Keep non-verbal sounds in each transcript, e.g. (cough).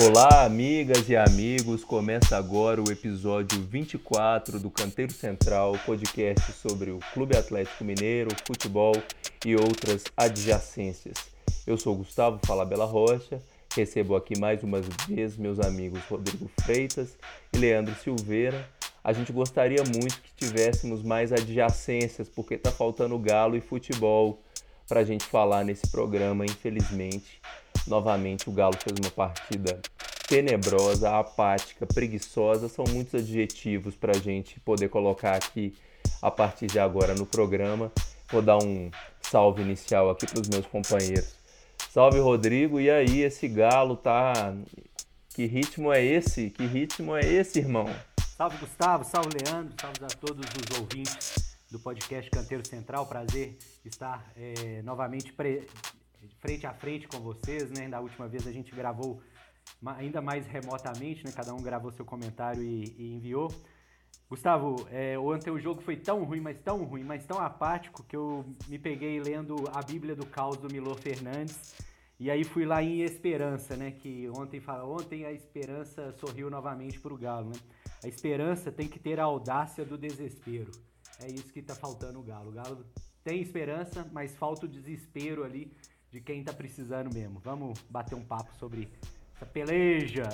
Olá, amigas e amigos. Começa agora o episódio 24 do Canteiro Central, podcast sobre o Clube Atlético Mineiro, futebol e outras adjacências. Eu sou Gustavo Falabella Rocha, recebo aqui mais uma vez meus amigos Rodrigo Freitas e Leandro Silveira. A gente gostaria muito que tivéssemos mais adjacências, porque está faltando galo e futebol para a gente falar nesse programa, infelizmente. Novamente, o Galo fez uma partida tenebrosa, apática, preguiçosa. São muitos adjetivos para a gente poder colocar aqui a partir de agora no programa. Vou dar um salve inicial aqui para os meus companheiros. Salve, Rodrigo. E aí, esse Galo tá. Que ritmo é esse? Que ritmo é esse, irmão? Salve, Gustavo. Salve, Leandro. Salve a todos os ouvintes do podcast Canteiro Central. Prazer estar é, novamente pre frente a frente com vocês, né? Da última vez a gente gravou ainda mais remotamente, né? Cada um gravou seu comentário e, e enviou. Gustavo, é, ontem o jogo foi tão ruim, mas tão ruim, mas tão apático que eu me peguei lendo a Bíblia do Caos do Milor Fernandes e aí fui lá em Esperança, né? Que ontem fala, ontem a esperança sorriu novamente para o Galo, né? A esperança tem que ter a audácia do desespero. É isso que está faltando o Galo. O Galo tem esperança, mas falta o desespero ali de quem tá precisando mesmo. Vamos bater um papo sobre essa peleja.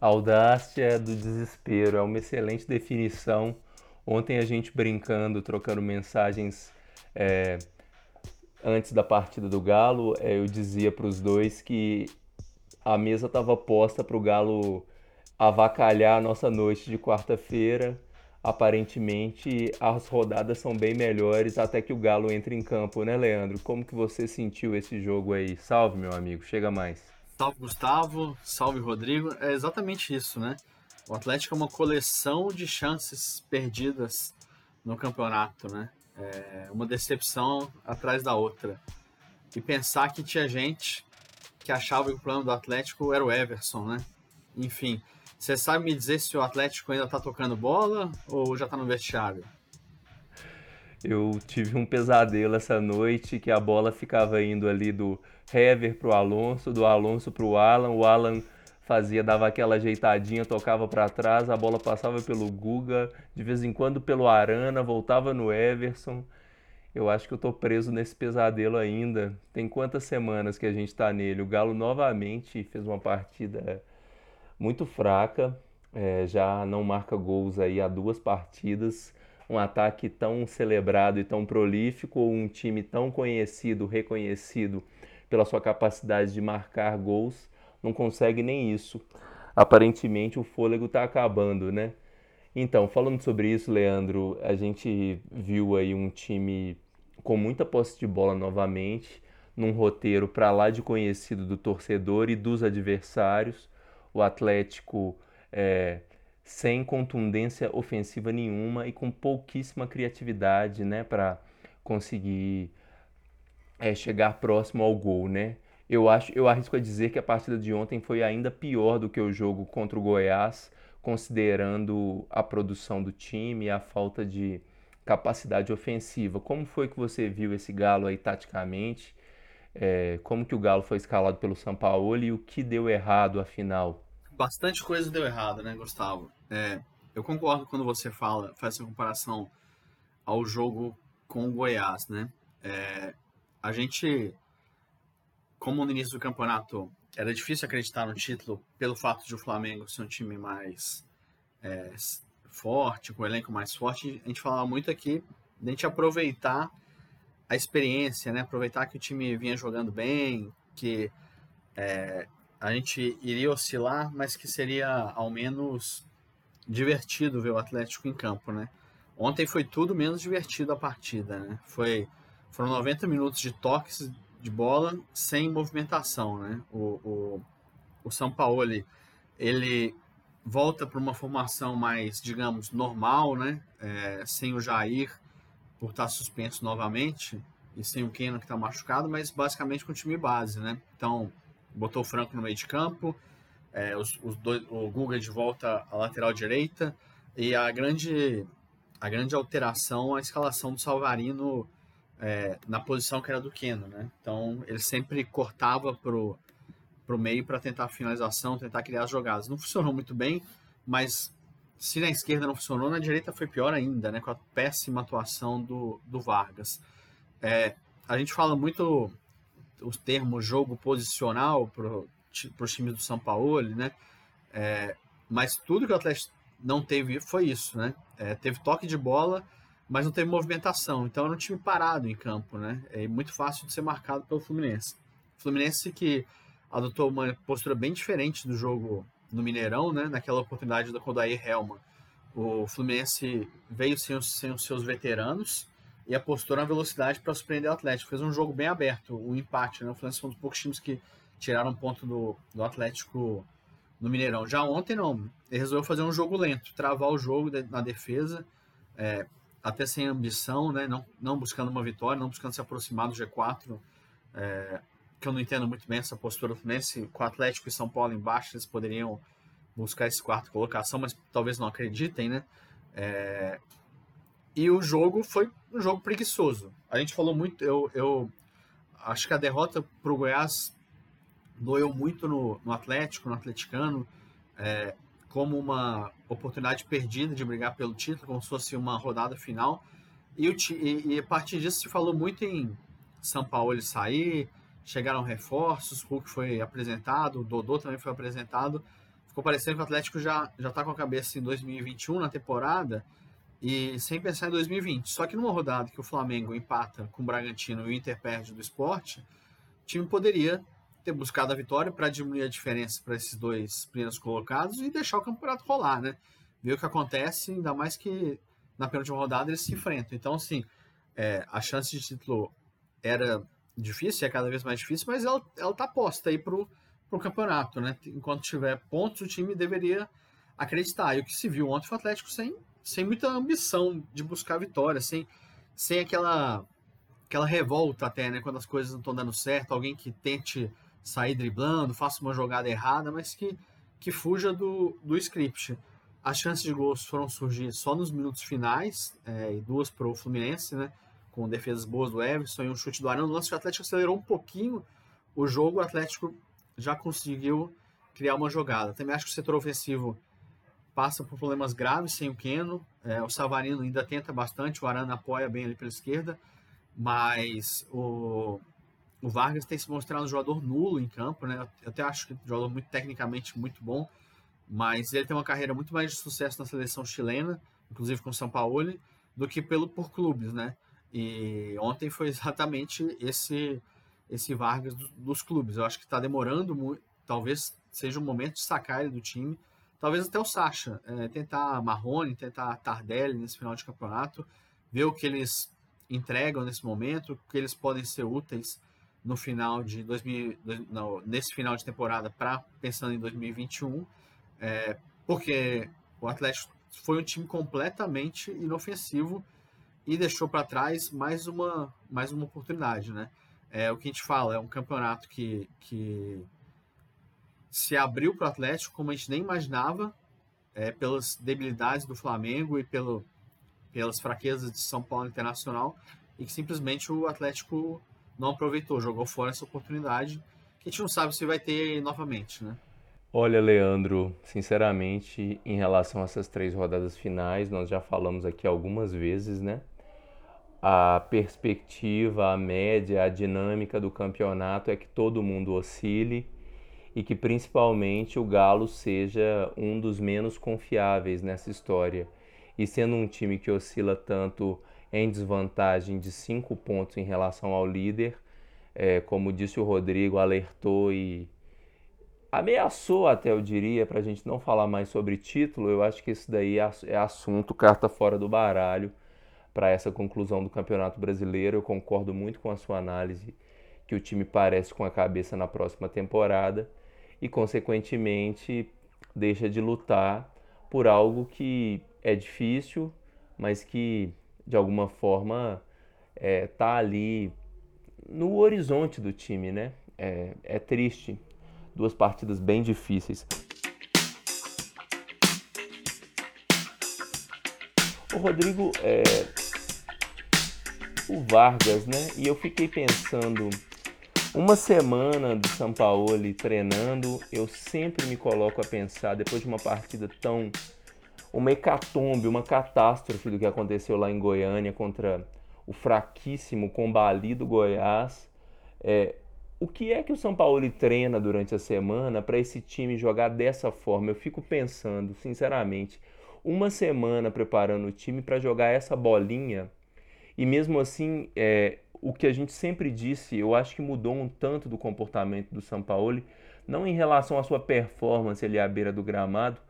Audácia do desespero é uma excelente definição. Ontem a gente brincando, trocando mensagens é, antes da partida do Galo, é, eu dizia para os dois que a mesa estava posta para o Galo avacalhar a nossa noite de quarta-feira aparentemente as rodadas são bem melhores até que o Galo entre em campo, né, Leandro? Como que você sentiu esse jogo aí? Salve, meu amigo, chega mais. Salve, Gustavo, salve, Rodrigo. É exatamente isso, né? O Atlético é uma coleção de chances perdidas no campeonato, né? É uma decepção atrás da outra. E pensar que tinha gente que achava que o plano do Atlético era o Everson, né? Enfim, você sabe me dizer se o Atlético ainda tá tocando bola ou já tá no vestiário? Eu tive um pesadelo essa noite que a bola ficava indo ali do Hever pro Alonso, do Alonso pro Alan, o Alan fazia, dava aquela ajeitadinha, tocava para trás, a bola passava pelo Guga, de vez em quando pelo Arana, voltava no Everson. Eu acho que eu tô preso nesse pesadelo ainda. Tem quantas semanas que a gente tá nele? O Galo novamente fez uma partida muito fraca, é, já não marca gols aí há duas partidas. Um ataque tão celebrado e tão prolífico, ou um time tão conhecido, reconhecido pela sua capacidade de marcar gols, não consegue nem isso. Aparentemente o fôlego está acabando, né? Então, falando sobre isso, Leandro, a gente viu aí um time com muita posse de bola novamente, num roteiro para lá de conhecido do torcedor e dos adversários o Atlético é, sem contundência ofensiva nenhuma e com pouquíssima criatividade né, para conseguir é, chegar próximo ao gol. Né? Eu, acho, eu arrisco a dizer que a partida de ontem foi ainda pior do que o jogo contra o Goiás, considerando a produção do time e a falta de capacidade ofensiva. Como foi que você viu esse Galo aí taticamente? É, como que o Galo foi escalado pelo São Paulo e o que deu errado afinal? Bastante coisa deu errado, né, Gustavo? É, eu concordo quando você fala, faz essa comparação ao jogo com o Goiás, né? É, a gente, como no início do campeonato era difícil acreditar no título pelo fato de o Flamengo ser um time mais é, forte, com um elenco mais forte, a gente falava muito aqui de a gente aproveitar a experiência, né? Aproveitar que o time vinha jogando bem, que é, a gente iria oscilar, mas que seria ao menos divertido ver o Atlético em campo, né? Ontem foi tudo menos divertido a partida, né? Foi, foram 90 minutos de toques de bola sem movimentação, né? O, o, o São Paulo, ele volta para uma formação mais, digamos, normal, né? É, sem o Jair por estar suspenso novamente e sem o Keno que está machucado, mas basicamente com o time base, né? Então, botou o Franco no meio de campo, é, os, os dois, o Guga de volta à lateral direita e a grande, a grande alteração a escalação do Salvarino é, na posição que era do Keno, né? Então, ele sempre cortava pro para o meio para tentar a finalização, tentar criar as jogadas. Não funcionou muito bem, mas se na esquerda não funcionou, na direita foi pior ainda, né, com a péssima atuação do, do Vargas. É, a gente fala muito os termos jogo posicional para os times do São Paulo, né? É, mas tudo que o Atlético não teve foi isso, né? É, teve toque de bola, mas não teve movimentação. Então era um time parado em campo, né? É muito fácil de ser marcado pelo Fluminense. Fluminense que adotou uma postura bem diferente do jogo no Mineirão, né? Naquela oportunidade do Kodair Helma. O Fluminense veio sem os, sem os seus veteranos e apostou na velocidade para surpreender o Atlético. Fez um jogo bem aberto, um empate, né? O Fluminense foi um dos poucos times que tiraram ponto do, do Atlético no Mineirão. Já ontem não, ele resolveu fazer um jogo lento, travar o jogo na defesa, é, até sem ambição, né? não, não buscando uma vitória, não buscando se aproximar do G4, é, que eu não entendo muito bem essa postura do Fluminense, com o Atlético e São Paulo embaixo, eles poderiam buscar esse quarto colocação, mas talvez não acreditem, né? É, e o jogo foi um jogo preguiçoso. A gente falou muito, eu, eu acho que a derrota para o Goiás doeu muito no, no Atlético, no atleticano, é, como uma oportunidade perdida de brigar pelo título, como se fosse uma rodada final. E, o, e, e a partir disso se falou muito em São Paulo ele sair, chegaram reforços, Hulk foi apresentado, o Dodô também foi apresentado. Ficou parecendo que o Atlético já já está com a cabeça em 2021 na temporada e sem pensar em 2020. Só que numa rodada que o Flamengo empata com o Bragantino e o Inter perde do esporte, o time poderia ter buscado a vitória para diminuir a diferença para esses dois primeiros colocados e deixar o campeonato rolar, né? Ver o que acontece, ainda mais que na penúltima rodada eles se enfrentam. Então, assim, é, a chance de título era difícil, é cada vez mais difícil, mas ela, ela tá posta aí pro, pro campeonato, né? Enquanto tiver pontos, o time deveria acreditar. E o que se viu ontem foi o Atlético sem, sem muita ambição de buscar vitória, sem, sem aquela, aquela revolta até, né? Quando as coisas não estão dando certo, alguém que tente sair driblando, faça uma jogada errada, mas que, que fuja do, do script. As chances de gols foram surgir só nos minutos finais, é, e duas para o Fluminense, né? Com defesas boas do Everson e um chute do Arão. No lance, o Atlético acelerou um pouquinho o jogo, o Atlético já conseguiu criar uma jogada. Também acho que o setor ofensivo passa por problemas graves sem o Keno. É, o Savarino ainda tenta bastante, o Arana apoia bem ali pela esquerda, mas o, o Vargas tem se mostrado um jogador nulo em campo, né? Eu até acho que um jogador muito tecnicamente muito bom, mas ele tem uma carreira muito mais de sucesso na seleção chilena, inclusive com o São Paulo, do que pelo por clubes, né? E ontem foi exatamente esse esse Vargas dos, dos clubes. Eu acho que está demorando muito, talvez seja o momento de sacar ele do time, talvez até o Sacha, é, tentar Marrone, tentar Tardelli nesse final de campeonato, ver o que eles entregam nesse momento, o que eles podem ser úteis no final de 2000, no, nesse final de temporada para pensando em 2021, é, porque o Atlético foi um time completamente inofensivo e deixou para trás mais uma mais uma oportunidade, né? É o que a gente fala, é um campeonato que, que se abriu para o Atlético como a gente nem imaginava, é, pelas debilidades do Flamengo e pelo, pelas fraquezas de São Paulo Internacional, e que simplesmente o Atlético não aproveitou, jogou fora essa oportunidade, que a gente não sabe se vai ter novamente, né? Olha, Leandro, sinceramente, em relação a essas três rodadas finais, nós já falamos aqui algumas vezes, né? A perspectiva, a média, a dinâmica do campeonato é que todo mundo oscile e que principalmente o Galo seja um dos menos confiáveis nessa história. E sendo um time que oscila tanto em desvantagem de cinco pontos em relação ao líder. É, como disse o Rodrigo, alertou e ameaçou até, eu diria, para a gente não falar mais sobre título. Eu acho que isso daí é, é assunto, carta fora do baralho para essa conclusão do Campeonato Brasileiro. Eu concordo muito com a sua análise que o time parece com a cabeça na próxima temporada e, consequentemente, deixa de lutar por algo que é difícil, mas que de alguma forma é, tá ali no horizonte do time, né? É, é triste. Duas partidas bem difíceis. O Rodrigo, é, o Vargas, né? E eu fiquei pensando Uma semana do São Paulo treinando, eu sempre me coloco a pensar, depois de uma partida tão. uma hecatombe, uma catástrofe do que aconteceu lá em Goiânia contra o fraquíssimo, combalido Goiás. É, o que é que o São Paulo treina durante a semana para esse time jogar dessa forma? Eu fico pensando, sinceramente, uma semana preparando o time para jogar essa bolinha e mesmo assim, é, o que a gente sempre disse, eu acho que mudou um tanto do comportamento do São Paulo, não em relação à sua performance ali à beira do gramado,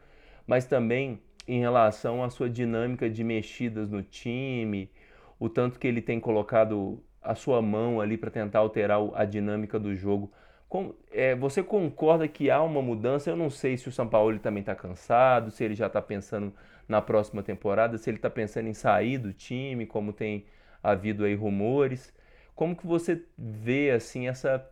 mas também em relação à sua dinâmica de mexidas no time, o tanto que ele tem colocado a sua mão ali para tentar alterar a dinâmica do jogo. Com, é, você concorda que há uma mudança? Eu não sei se o São Paulo também está cansado, se ele já está pensando na próxima temporada, se ele está pensando em sair do time, como tem havido aí rumores. Como que você vê assim essa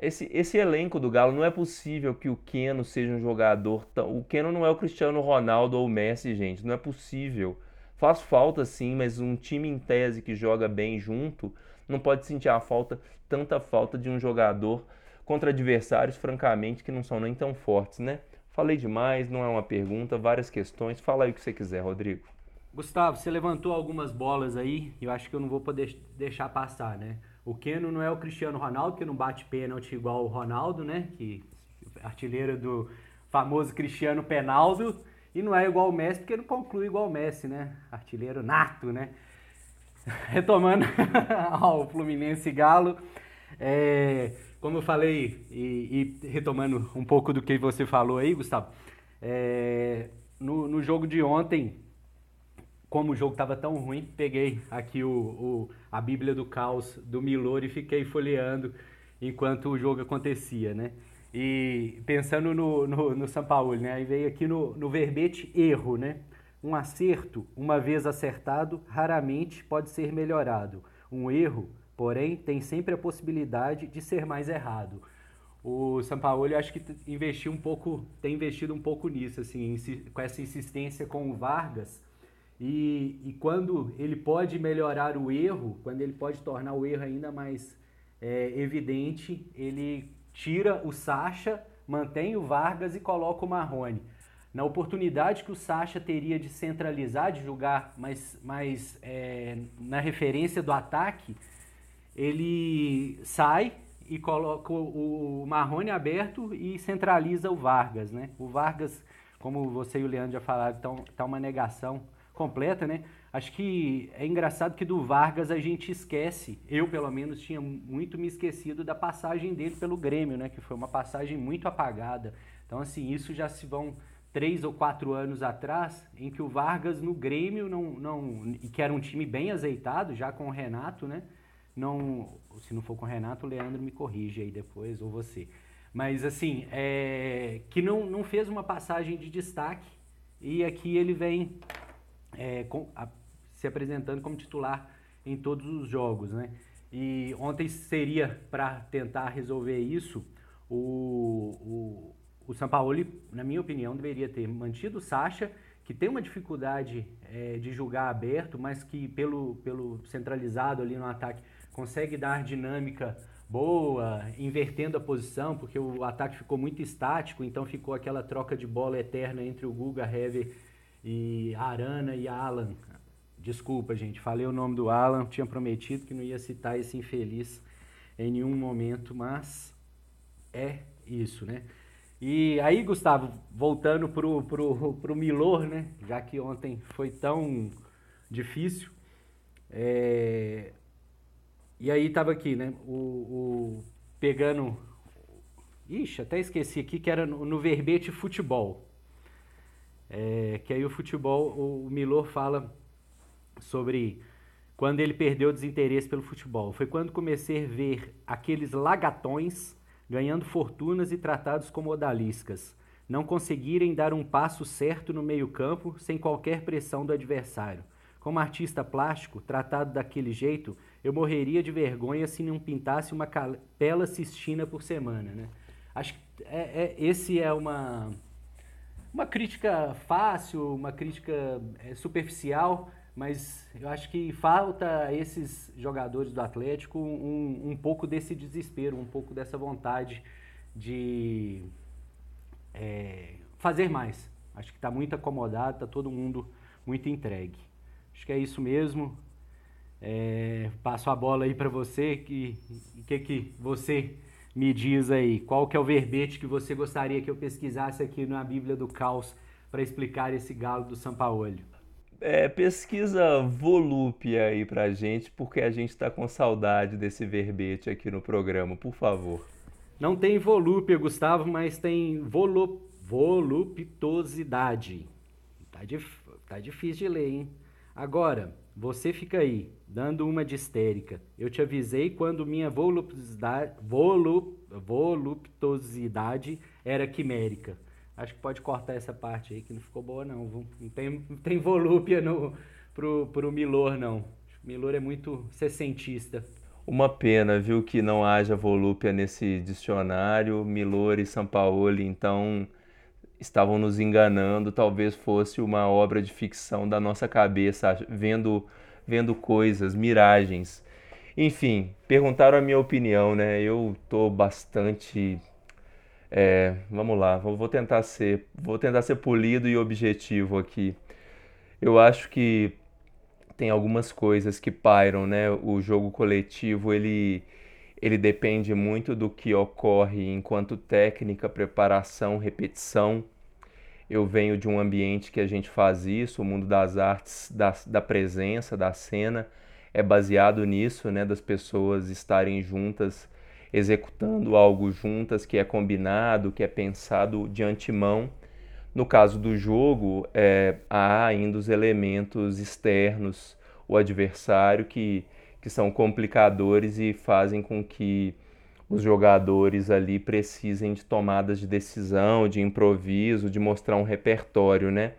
esse, esse elenco do Galo? Não é possível que o Keno seja um jogador tão... O Keno não é o Cristiano Ronaldo ou o Messi, gente. Não é possível. Faz falta sim, mas um time em tese que joga bem junto não pode sentir a falta, tanta falta de um jogador contra adversários, francamente, que não são nem tão fortes, né? Falei demais, não é uma pergunta, várias questões. Fala aí o que você quiser, Rodrigo. Gustavo, você levantou algumas bolas aí, e eu acho que eu não vou poder deixar passar, né? O Keno não é o Cristiano Ronaldo, que não bate pênalti igual o Ronaldo, né? Que artilheiro do famoso Cristiano Penaldo. E não é igual o Messi, porque não conclui igual o Messi, né? Artilheiro nato, né? (laughs) Retomando (laughs) ao Fluminense Galo, é, como eu falei, e, e, retomando um pouco do que você falou aí, Gustavo, é, no, no jogo de ontem, como o jogo estava tão ruim, peguei aqui o, o, a Bíblia do Caos do Milor e fiquei folheando enquanto o jogo acontecia, né? E pensando no, no, no São Paulo, né? Aí veio aqui no, no verbete erro, né? Um acerto, uma vez acertado, raramente pode ser melhorado. Um erro, porém, tem sempre a possibilidade de ser mais errado. O São Paulo, eu acho que investiu um pouco, tem investido um pouco nisso, assim, com essa insistência com o Vargas. E, e quando ele pode melhorar o erro, quando ele pode tornar o erro ainda mais é, evidente, ele tira o Sacha, mantém o Vargas e coloca o Marrone. Na oportunidade que o Sacha teria de centralizar, de jogar mais, mais é, na referência do ataque, ele sai e coloca o Marrone aberto e centraliza o Vargas. Né? O Vargas, como você e o Leandro já falaram, está tá uma negação completa, né? Acho que é engraçado que do Vargas a gente esquece, eu pelo menos tinha muito me esquecido da passagem dele pelo Grêmio, né? Que foi uma passagem muito apagada. Então, assim, isso já se vão três ou quatro anos atrás, em que o Vargas no Grêmio, não, não, que era um time bem azeitado, já com o Renato, né? Não, se não for com o Renato, o Leandro me corrige aí depois, ou você. Mas, assim, é, que não, não fez uma passagem de destaque, e aqui ele vem é, com, a, se apresentando como titular em todos os jogos, né? E ontem seria para tentar resolver isso o, o, o Sampaoli, na minha opinião, deveria ter mantido o Sacha, que tem uma dificuldade é, de jogar aberto, mas que pelo, pelo centralizado ali no ataque consegue dar dinâmica boa, invertendo a posição, porque o ataque ficou muito estático, então ficou aquela troca de bola eterna entre o Guga, Hever e Arana e Alan. Desculpa, gente, falei o nome do Alan, tinha prometido que não ia citar esse infeliz em nenhum momento, mas é isso, né? E aí, Gustavo, voltando pro, pro, pro Milor, né? Já que ontem foi tão difícil. É... E aí tava aqui, né? O, o, pegando. Ixi, até esqueci aqui que era no, no verbete futebol. É, que aí o futebol, o Milor fala sobre quando ele perdeu o desinteresse pelo futebol. Foi quando comecei a ver aqueles lagatões ganhando fortunas e tratados como odaliscas, não conseguirem dar um passo certo no meio-campo sem qualquer pressão do adversário. Como artista plástico, tratado daquele jeito, eu morreria de vergonha se não pintasse uma capela cistina por semana. Né? Acho que é, é, esse é uma uma crítica fácil, uma crítica é, superficial, mas eu acho que falta a esses jogadores do Atlético um, um pouco desse desespero, um pouco dessa vontade de é, fazer mais. Acho que está muito acomodado, está todo mundo muito entregue. Acho que é isso mesmo. É, passo a bola aí para você. Que, que, que você me diz aí? Qual que é o verbete que você gostaria que eu pesquisasse aqui na Bíblia do Caos para explicar esse galo do Sampaoli? É, pesquisa volúpia aí pra gente, porque a gente está com saudade desse verbete aqui no programa, por favor. Não tem volúpia, Gustavo, mas tem volu voluptuosidade. Tá, dif tá difícil de ler, hein? Agora, você fica aí, dando uma de histérica. Eu te avisei quando minha voluptuosidade, volup, voluptuosidade era quimérica. Acho que pode cortar essa parte aí, que não ficou boa, não. Não tem, não tem volúpia no, pro, pro Milor, não. Milor é muito sessentista. Uma pena, viu, que não haja volúpia nesse dicionário. Milor e Sampaoli, então, estavam nos enganando. Talvez fosse uma obra de ficção da nossa cabeça, vendo, vendo coisas, miragens. Enfim, perguntaram a minha opinião, né? Eu tô bastante é, vamos lá, vou tentar ser, vou tentar ser polido e objetivo aqui. Eu acho que tem algumas coisas que pairam, né? O jogo coletivo, ele ele depende muito do que ocorre enquanto técnica, preparação, repetição. Eu venho de um ambiente que a gente faz isso, o mundo das artes, da, da presença, da cena, é baseado nisso, né? Das pessoas estarem juntas executando algo juntas que é combinado, que é pensado de antemão. No caso do jogo, é, há ainda os elementos externos, o adversário, que, que são complicadores e fazem com que os jogadores ali precisem de tomadas de decisão, de improviso, de mostrar um repertório, né?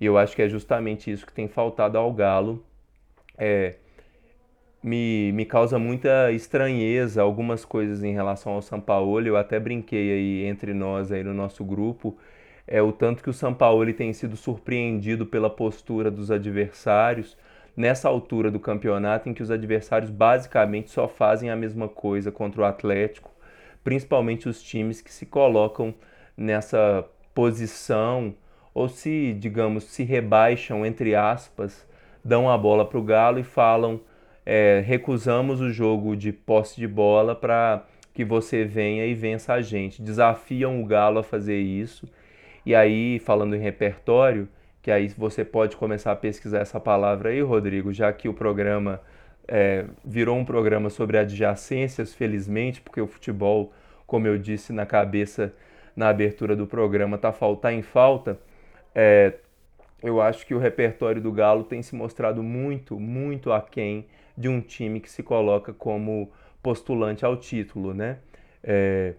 E eu acho que é justamente isso que tem faltado ao Galo. É, me, me causa muita estranheza algumas coisas em relação ao São Paulo. Eu até brinquei aí entre nós aí no nosso grupo, é o tanto que o São Paulo tem sido surpreendido pela postura dos adversários nessa altura do campeonato em que os adversários basicamente só fazem a mesma coisa contra o Atlético, principalmente os times que se colocam nessa posição ou se, digamos, se rebaixam entre aspas, dão a bola para o Galo e falam é, recusamos o jogo de posse de bola para que você venha e vença a gente. Desafiam o Galo a fazer isso. E aí, falando em repertório, que aí você pode começar a pesquisar essa palavra aí, Rodrigo, já que o programa é, virou um programa sobre adjacências, felizmente, porque o futebol, como eu disse na cabeça na abertura do programa, tá, tá em falta. É, eu acho que o repertório do Galo tem se mostrado muito, muito aquém de um time que se coloca como postulante ao título, né? É,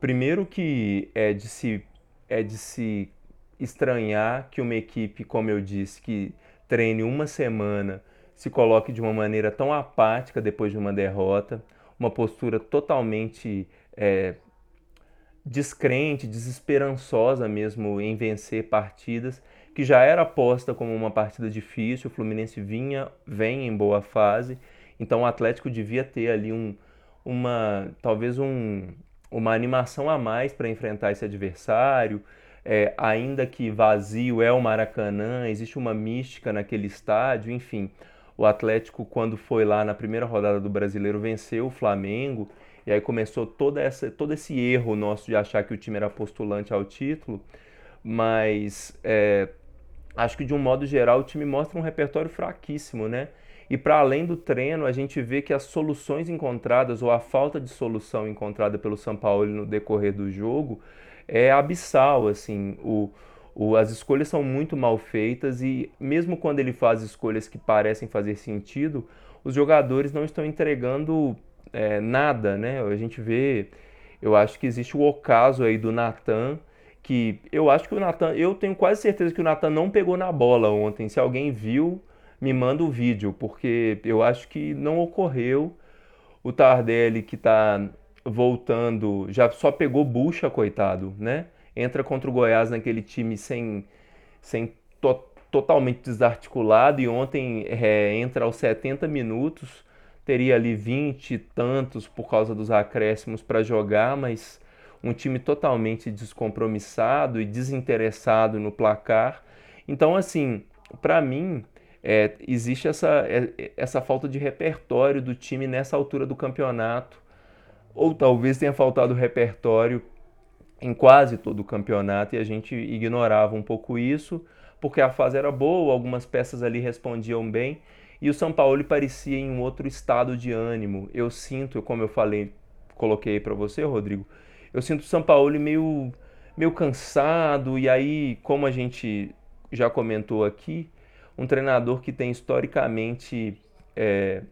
primeiro que é de se é de se estranhar que uma equipe, como eu disse, que treine uma semana, se coloque de uma maneira tão apática depois de uma derrota, uma postura totalmente é, descrente, desesperançosa mesmo em vencer partidas que já era posta como uma partida difícil, o Fluminense vinha, vem em boa fase, então o Atlético devia ter ali um, uma, talvez um, uma animação a mais para enfrentar esse adversário, é, ainda que vazio é o Maracanã, existe uma mística naquele estádio, enfim. O Atlético, quando foi lá na primeira rodada do Brasileiro, venceu o Flamengo, e aí começou toda essa, todo esse erro nosso de achar que o time era postulante ao título, mas é, acho que de um modo geral o time mostra um repertório fraquíssimo, né? E para além do treino, a gente vê que as soluções encontradas ou a falta de solução encontrada pelo São Paulo no decorrer do jogo é abissal, assim, o, o, as escolhas são muito mal feitas e mesmo quando ele faz escolhas que parecem fazer sentido, os jogadores não estão entregando é, nada, né? A gente vê, eu acho que existe o ocaso aí do Natan, que eu acho que o Natan, eu tenho quase certeza que o Natan não pegou na bola ontem. Se alguém viu, me manda o vídeo, porque eu acho que não ocorreu. O Tardelli que está voltando, já só pegou bucha, coitado, né? Entra contra o Goiás naquele time sem, sem to totalmente desarticulado e ontem é, entra aos 70 minutos, teria ali 20 e tantos por causa dos acréscimos para jogar, mas um time totalmente descompromissado e desinteressado no placar. Então, assim, para mim, é, existe essa, é, essa falta de repertório do time nessa altura do campeonato, ou talvez tenha faltado repertório em quase todo o campeonato e a gente ignorava um pouco isso, porque a fase era boa, algumas peças ali respondiam bem e o São Paulo parecia em um outro estado de ânimo. Eu sinto, como eu falei, coloquei para você, Rodrigo, eu sinto o São Paulo meio, meio cansado e aí, como a gente já comentou aqui, um treinador que tem historicamente é,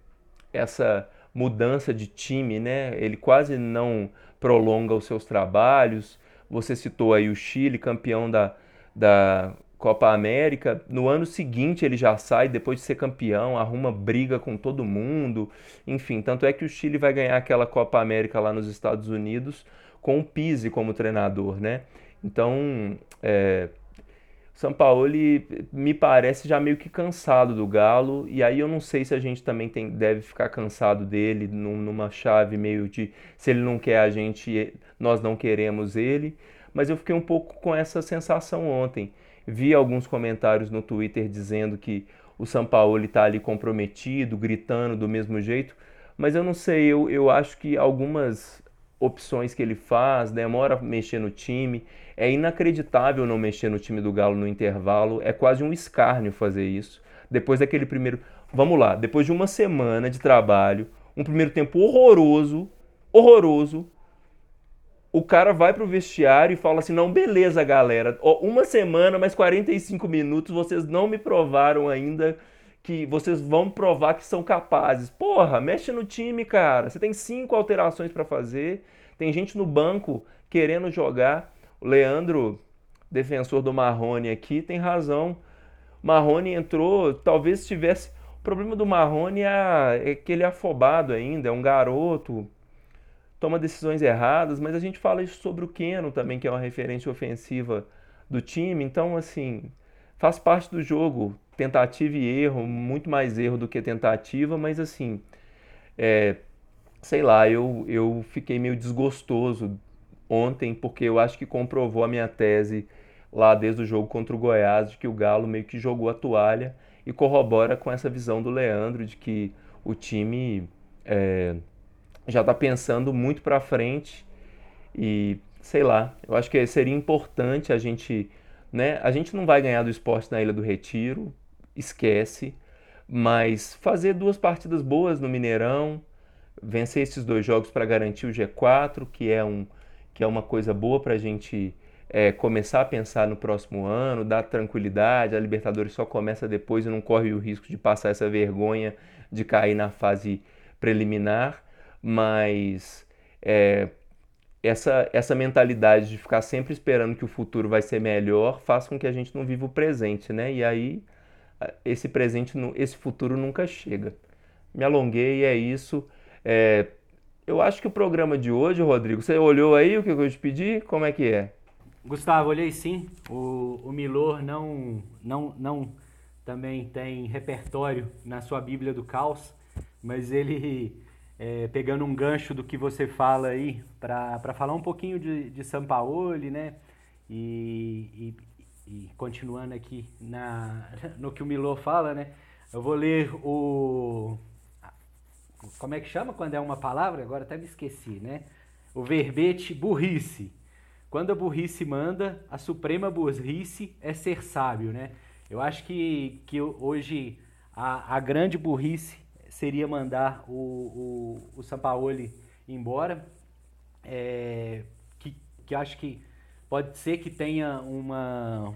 essa mudança de time, né? Ele quase não prolonga os seus trabalhos. Você citou aí o Chile, campeão da, da Copa América. No ano seguinte ele já sai, depois de ser campeão, arruma briga com todo mundo. Enfim, tanto é que o Chile vai ganhar aquela Copa América lá nos Estados Unidos com o Pise como treinador, né? Então, é, são Paulo me parece já meio que cansado do Galo, e aí eu não sei se a gente também tem, deve ficar cansado dele numa chave meio de se ele não quer a gente, nós não queremos ele, mas eu fiquei um pouco com essa sensação ontem. Vi alguns comentários no Twitter dizendo que o São Paulo está ali comprometido, gritando do mesmo jeito, mas eu não sei, eu, eu acho que algumas opções que ele faz, demora a mexer no time. É inacreditável não mexer no time do Galo no intervalo, é quase um escárnio fazer isso. Depois daquele primeiro. Vamos lá, depois de uma semana de trabalho, um primeiro tempo horroroso, horroroso, o cara vai pro vestiário e fala assim: não, beleza, galera, uma semana, mais 45 minutos, vocês não me provaram ainda que vocês vão provar que são capazes. Porra, mexe no time, cara. Você tem cinco alterações para fazer. Tem gente no banco querendo jogar. O Leandro, defensor do Marrone aqui, tem razão. Marrone entrou, talvez tivesse. O problema do Marrone é, é que ele é afobado ainda, é um garoto, toma decisões erradas, mas a gente fala isso sobre o Keno também, que é uma referência ofensiva do time. Então, assim, faz parte do jogo tentativa e erro, muito mais erro do que tentativa, mas assim, é, sei lá, eu, eu fiquei meio desgostoso ontem, porque eu acho que comprovou a minha tese lá desde o jogo contra o Goiás, de que o Galo meio que jogou a toalha e corrobora com essa visão do Leandro de que o time é, já está pensando muito para frente e sei lá, eu acho que seria importante a gente, né? A gente não vai ganhar do esporte na Ilha do Retiro, esquece. Mas fazer duas partidas boas no Mineirão, vencer esses dois jogos para garantir o G4, que é, um, que é uma coisa boa para a gente é, começar a pensar no próximo ano, dar tranquilidade. A Libertadores só começa depois e não corre o risco de passar essa vergonha de cair na fase preliminar. Mas é, essa, essa mentalidade de ficar sempre esperando que o futuro vai ser melhor faz com que a gente não viva o presente, né? E aí esse presente, esse futuro nunca chega. Me alonguei, é isso. É, eu acho que o programa de hoje, Rodrigo, você olhou aí o que eu te pedi? Como é que é? Gustavo, olhei sim. O, o Milor não, não, não também tem repertório na sua Bíblia do Caos, mas ele, é, pegando um gancho do que você fala aí, para falar um pouquinho de, de Sampaoli, né? E, e, e continuando aqui na, no que o Milô fala, né? Eu vou ler o. Como é que chama quando é uma palavra? Agora até me esqueci, né? O verbete burrice. Quando a burrice manda, a suprema burrice é ser sábio, né? Eu acho que, que hoje a, a grande burrice seria mandar o, o, o Sampaoli embora. É, que, que acho que pode ser que tenha uma,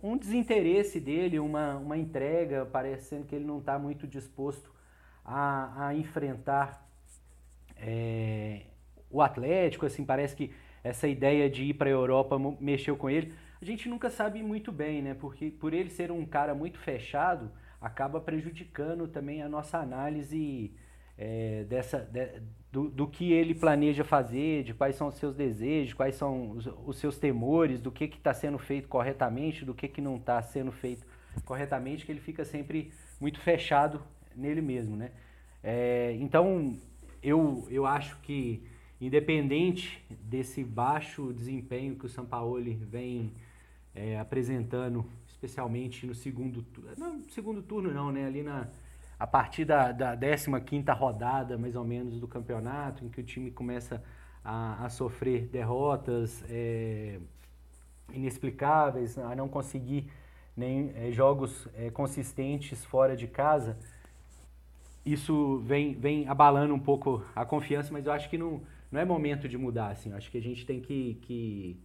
um desinteresse dele, uma, uma entrega, parecendo que ele não está muito disposto a, a enfrentar é, o Atlético, assim, parece que essa ideia de ir para a Europa mexeu com ele. A gente nunca sabe muito bem, né? Porque por ele ser um cara muito fechado, acaba prejudicando também a nossa análise é, dessa, de, do, do que ele planeja fazer, de quais são os seus desejos, quais são os, os seus temores, do que está sendo feito corretamente, do que, que não está sendo feito corretamente, que ele fica sempre muito fechado nele mesmo, né? É, então, eu, eu acho que, independente desse baixo desempenho que o Sampaoli vem é, apresentando, especialmente no segundo turno, não segundo turno não, né? Ali na, a partir da, da 15 rodada, mais ou menos, do campeonato, em que o time começa a, a sofrer derrotas é, inexplicáveis, a não conseguir nem é, jogos é, consistentes fora de casa, isso vem, vem abalando um pouco a confiança, mas eu acho que não, não é momento de mudar, assim, eu acho que a gente tem que, que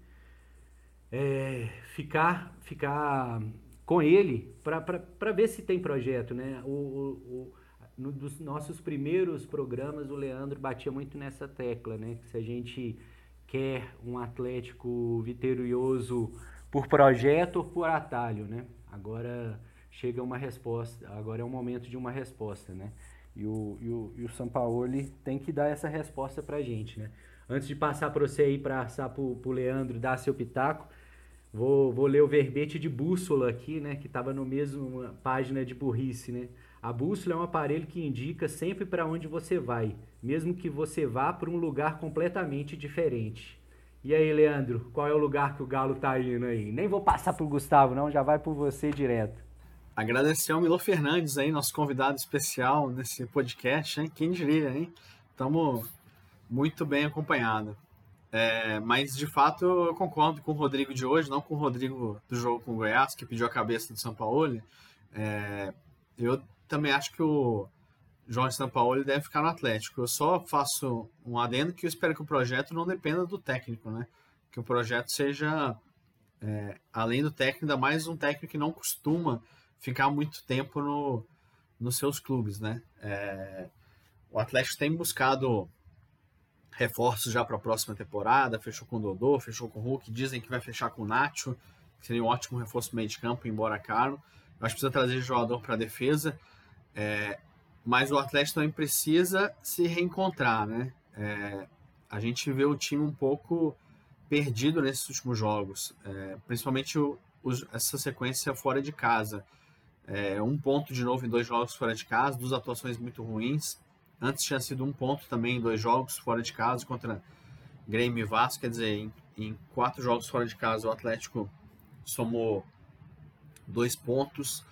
é, ficar, ficar com ele para ver se tem projeto, né? O, o, o, no, dos nossos primeiros programas, o Leandro batia muito nessa tecla, né? Que se a gente quer um Atlético vitorioso por projeto ou por atalho, né? Agora chega uma resposta, agora é o momento de uma resposta, né? E o, e o, e o Sampaoli tem que dar essa resposta pra gente, né? Antes de passar para você aí, para passar para o Leandro dar seu pitaco, Vou, vou ler o verbete de bússola aqui, né? Que estava no mesmo página de burrice, né? A bússola é um aparelho que indica sempre para onde você vai, mesmo que você vá para um lugar completamente diferente. E aí, Leandro, qual é o lugar que o Galo tá indo aí? Nem vou passar pro Gustavo, não, já vai por você direto. Agradecer ao Milo Fernandes aí, nosso convidado especial nesse podcast, hein? Quem diria, hein? Estamos muito bem acompanhados. É, mas de fato eu concordo com o Rodrigo de hoje, não com o Rodrigo do jogo com o Goiás, que pediu a cabeça do São Paulo. É, eu também acho que o Jorge Sampaoli deve ficar no Atlético. Eu só faço um adendo que eu espero que o projeto não dependa do técnico, né? Que o projeto seja, é, além do técnico, ainda mais um técnico que não costuma ficar muito tempo no, nos seus clubes, né? É, o Atlético tem buscado reforços já para a próxima temporada, fechou com o Dodô, fechou com o Hulk, dizem que vai fechar com o Nacho, que seria um ótimo reforço meio de campo, embora caro. Que precisa trazer jogador para a defesa, é, mas o Atlético também precisa se reencontrar, né? É, a gente vê o time um pouco perdido nesses últimos jogos, é, principalmente o, os, essa sequência fora de casa. É, um ponto de novo em dois jogos fora de casa, duas atuações muito ruins. Antes tinha sido um ponto também em dois jogos fora de casa contra Grêmio e Vasco. Quer dizer, em, em quatro jogos fora de casa o Atlético somou dois pontos.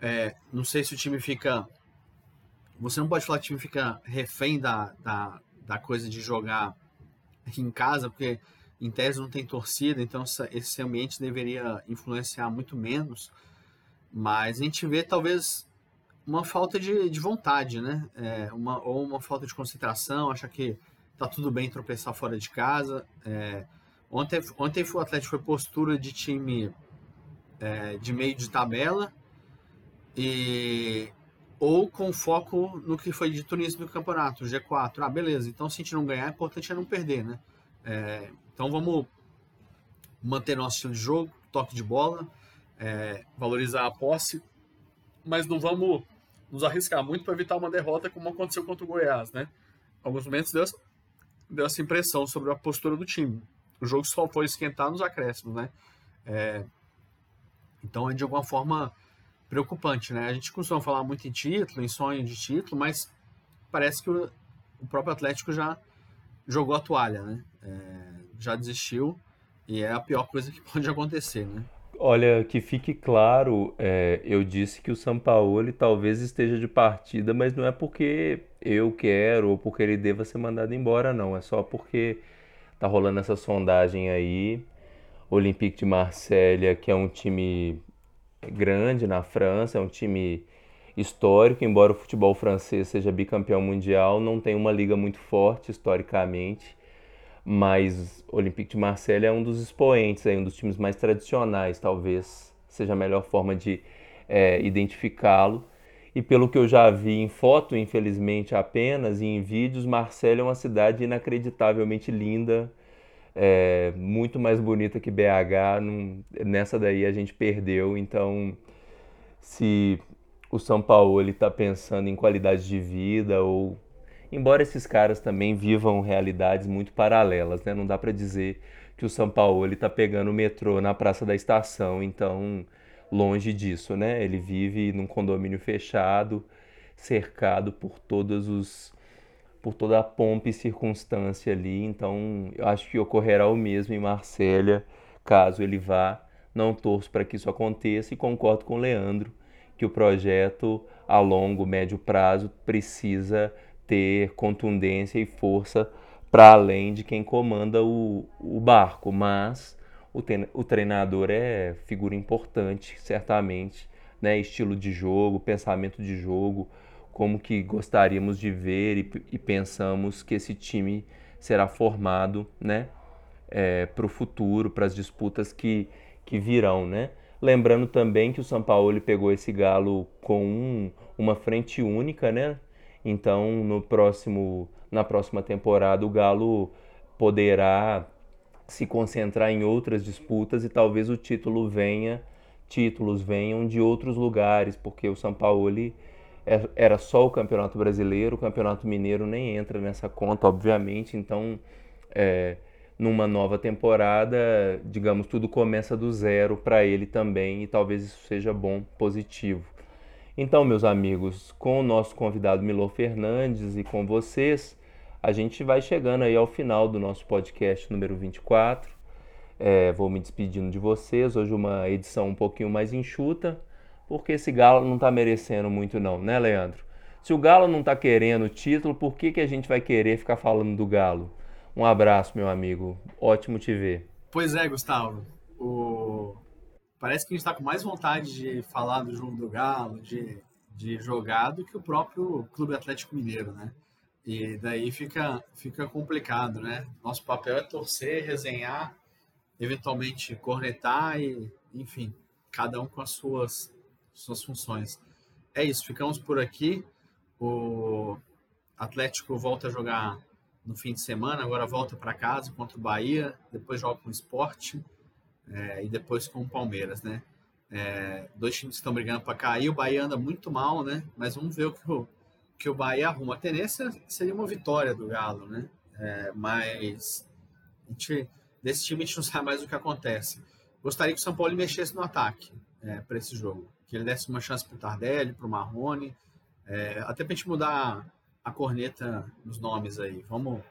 É, não sei se o time fica. Você não pode falar que o time fica refém da, da, da coisa de jogar em casa, porque em tese não tem torcida, então esse ambiente deveria influenciar muito menos. Mas a gente vê talvez uma falta de, de vontade, né? É, uma, ou uma falta de concentração, achar que tá tudo bem tropeçar fora de casa. É, ontem, ontem o Atlético foi postura de time é, de meio de tabela e ou com foco no que foi dito no do campeonato, G4. Ah, beleza. Então, se a gente não ganhar, é importante é não perder, né? É, então, vamos manter nosso estilo de jogo, toque de bola, é, valorizar a posse, mas não vamos nos arriscar muito para evitar uma derrota como aconteceu contra o Goiás, né? Alguns momentos deu, deu essa impressão sobre a postura do time. O jogo só foi esquentar nos acréscimos, né? É, então é de alguma forma preocupante, né? A gente costuma falar muito em título, em sonho de título, mas parece que o, o próprio Atlético já jogou a toalha, né? É, já desistiu e é a pior coisa que (laughs) pode acontecer, né? Olha, que fique claro, é, eu disse que o Sampaoli talvez esteja de partida, mas não é porque eu quero ou porque ele deva ser mandado embora, não. É só porque tá rolando essa sondagem aí. Olympique de Marselha, que é um time grande na França, é um time histórico, embora o futebol francês seja bicampeão mundial, não tem uma liga muito forte historicamente mas o Olympique de Marseille é um dos expoentes, aí, um dos times mais tradicionais, talvez seja a melhor forma de é, identificá-lo. E pelo que eu já vi em foto, infelizmente apenas, e em vídeos, Marseille é uma cidade inacreditavelmente linda, é, muito mais bonita que BH. nessa daí a gente perdeu, então se o São Paulo está pensando em qualidade de vida ou embora esses caras também vivam realidades muito paralelas, né? Não dá para dizer que o São Paulo está pegando o metrô na Praça da Estação, então longe disso, né? Ele vive num condomínio fechado, cercado por todos os por toda a pompa e circunstância ali. Então, eu acho que ocorrerá o mesmo em Marsella, caso ele vá. Não torço para que isso aconteça e concordo com o Leandro que o projeto a longo, médio prazo precisa ter contundência e força para além de quem comanda o, o barco, mas o, o treinador é figura importante, certamente, né? Estilo de jogo, pensamento de jogo, como que gostaríamos de ver e, e pensamos que esse time será formado, né? É, para o futuro, para as disputas que, que virão, né? Lembrando também que o São Paulo pegou esse galo com um, uma frente única, né? Então, no próximo, na próxima temporada, o Galo poderá se concentrar em outras disputas e talvez o título venha, títulos venham de outros lugares, porque o São Paulo é, era só o Campeonato Brasileiro, o Campeonato Mineiro nem entra nessa conta, obviamente. Então, é, numa nova temporada, digamos, tudo começa do zero para ele também e talvez isso seja bom, positivo. Então, meus amigos, com o nosso convidado Milor Fernandes e com vocês, a gente vai chegando aí ao final do nosso podcast número 24. É, vou me despedindo de vocês. Hoje uma edição um pouquinho mais enxuta, porque esse Galo não está merecendo muito não, né, Leandro? Se o Galo não está querendo o título, por que, que a gente vai querer ficar falando do Galo? Um abraço, meu amigo. Ótimo te ver. Pois é, Gustavo. O parece que a gente está com mais vontade de falar do jogo do Galo, de, de jogar, do que o próprio Clube Atlético Mineiro, né? E daí fica, fica complicado, né? Nosso papel é torcer, resenhar, eventualmente cornetar e, enfim, cada um com as suas, suas funções. É isso, ficamos por aqui. O Atlético volta a jogar no fim de semana, agora volta para casa contra o Bahia, depois joga com o Esporte é, e depois com o Palmeiras, né? É, dois times que estão brigando para cair, o Bahia anda muito mal, né? Mas vamos ver o que o, que o Bahia arruma. A tendência seria uma vitória do Galo, né? É, mas a gente, desse time a gente não (laughs) sabe mais o que acontece. Gostaria que o São Paulo mexesse no ataque é, para esse jogo, que ele desse uma chance para o Tardelli, para o Marrone, é, até para a gente mudar a corneta nos nomes aí. Vamos,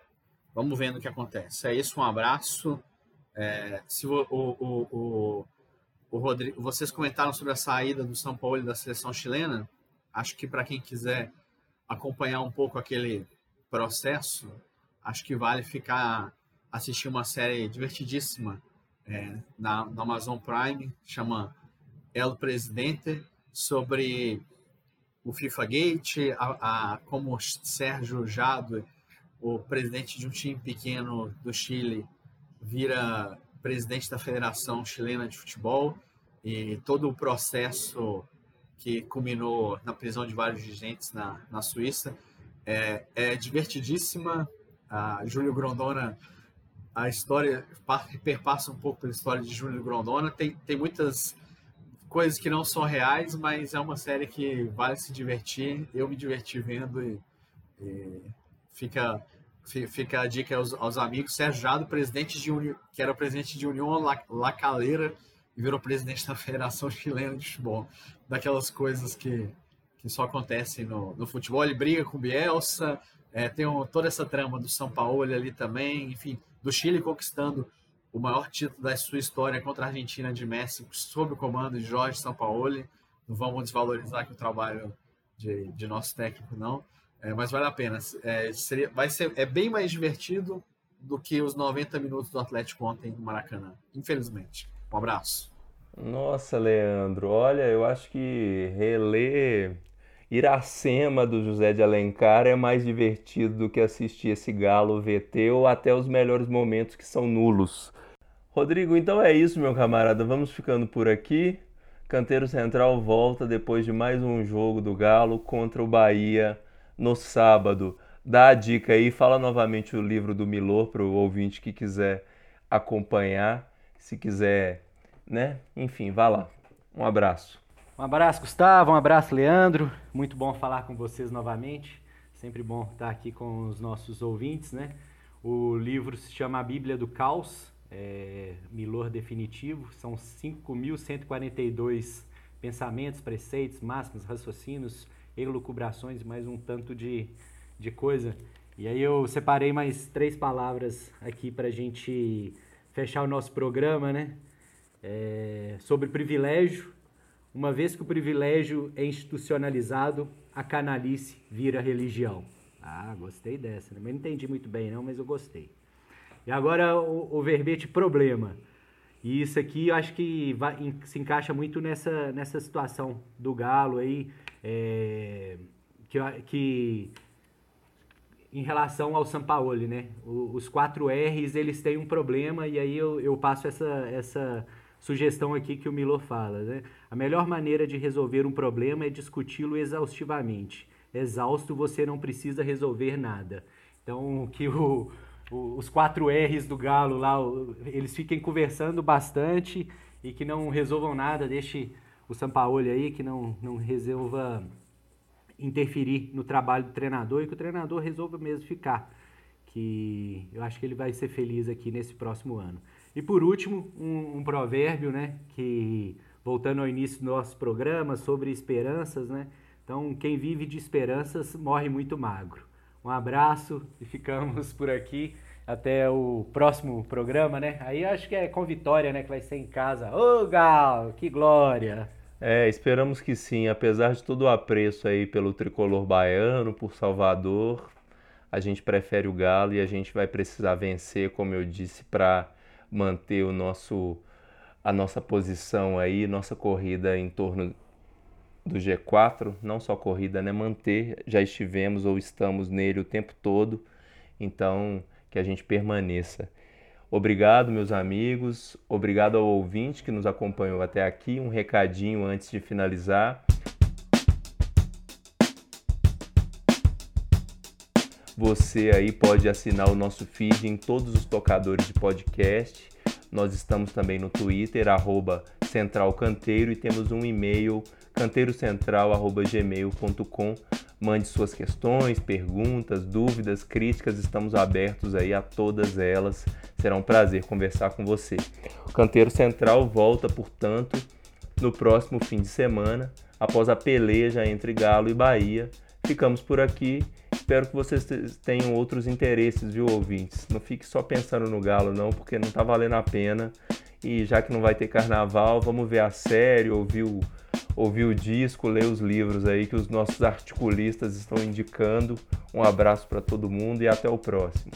vamos vendo o que acontece. É isso, um abraço. É, se o, o, o, o, Rodrigo, vocês comentaram sobre a saída do São Paulo da seleção chilena, acho que para quem quiser acompanhar um pouco aquele processo, acho que vale ficar assistir uma série divertidíssima é, na, na Amazon Prime, chama El Presidente, sobre o FIFA Gate, a, a, como Sérgio Jado, o presidente de um time pequeno do Chile, vira presidente da Federação Chilena de Futebol e todo o processo que culminou na prisão de vários dirigentes na, na Suíça é, é divertidíssima. A Júlio Grondona, a história perpassa um pouco pela história de Júlio Grondona. Tem, tem muitas coisas que não são reais, mas é uma série que vale se divertir. Eu me diverti vendo e, e fica Fica a dica aos, aos amigos. Sérgio Jado, presidente de Uni, que era presidente de União La, La Calera e virou presidente da Federação Chilena de Futebol. Daquelas coisas que, que só acontecem no, no futebol. Ele briga com Bielsa, é, tem um, toda essa trama do São Paulo ali também, enfim, do Chile conquistando o maior título da sua história contra a Argentina de Messi, sob o comando de Jorge Sampaoli. Não vamos desvalorizar aqui o trabalho de, de nosso técnico, não. É, mas vale a pena. É, seria, vai ser, é bem mais divertido do que os 90 minutos do Atlético ontem no Maracanã. Infelizmente. Um abraço. Nossa, Leandro, olha, eu acho que reler Iracema do José de Alencar é mais divertido do que assistir esse Galo VT ou até os melhores momentos que são nulos. Rodrigo, então é isso, meu camarada. Vamos ficando por aqui. Canteiro Central volta depois de mais um jogo do Galo contra o Bahia no sábado. Dá a dica aí, fala novamente o livro do Milor para o ouvinte que quiser acompanhar, se quiser, né? Enfim, vá lá. Um abraço. Um abraço, Gustavo. Um abraço, Leandro. Muito bom falar com vocês novamente. Sempre bom estar aqui com os nossos ouvintes, né? O livro se chama A Bíblia do Caos, é, Milor Definitivo. São 5.142 pensamentos, preceitos, máximas, raciocínios, elucubrações, mais um tanto de, de coisa. E aí eu separei mais três palavras aqui para a gente fechar o nosso programa, né? É, sobre privilégio. Uma vez que o privilégio é institucionalizado, a canalice vira religião. Ah, gostei dessa. Né? Não entendi muito bem não, mas eu gostei. E agora o, o verbete problema. E isso aqui eu acho que vai, se encaixa muito nessa, nessa situação do Galo aí, é, que, que em relação ao Sampaoli, né? O, os quatro R's, eles têm um problema e aí eu, eu passo essa, essa sugestão aqui que o Milo fala, né? A melhor maneira de resolver um problema é discuti-lo exaustivamente. Exausto, você não precisa resolver nada. Então, que o, os quatro R's do Galo lá, eles fiquem conversando bastante e que não resolvam nada, deixe o Sampaoli aí, que não, não resolva interferir no trabalho do treinador e que o treinador resolva mesmo ficar. Que eu acho que ele vai ser feliz aqui nesse próximo ano. E por último, um, um provérbio, né? Que voltando ao início do nosso programa sobre esperanças, né? Então, quem vive de esperanças morre muito magro. Um abraço e ficamos por aqui. Até o próximo programa, né? Aí acho que é com vitória, né? Que vai ser em casa. Ô, Gal, que glória! É, esperamos que sim. Apesar de todo o apreço aí pelo tricolor baiano, por Salvador, a gente prefere o Galo e a gente vai precisar vencer, como eu disse, para manter o nosso a nossa posição aí, nossa corrida em torno do G4, não só corrida, né? Manter, já estivemos ou estamos nele o tempo todo, então que a gente permaneça. Obrigado, meus amigos, obrigado ao ouvinte que nos acompanhou até aqui. Um recadinho antes de finalizar. Você aí pode assinar o nosso feed em todos os tocadores de podcast. Nós estamos também no Twitter, arroba Central Canteiro, e temos um e-mail canteirocentral.gmail.com. Mande suas questões, perguntas, dúvidas, críticas, estamos abertos aí a todas elas. Será um prazer conversar com você. O Canteiro Central volta, portanto, no próximo fim de semana, após a peleja entre Galo e Bahia. Ficamos por aqui. Espero que vocês tenham outros interesses, viu, ouvintes? Não fique só pensando no Galo, não, porque não tá valendo a pena. E já que não vai ter carnaval, vamos ver a série, ouvir o ouvir o disco, ler os livros aí que os nossos articulistas estão indicando. Um abraço para todo mundo e até o próximo.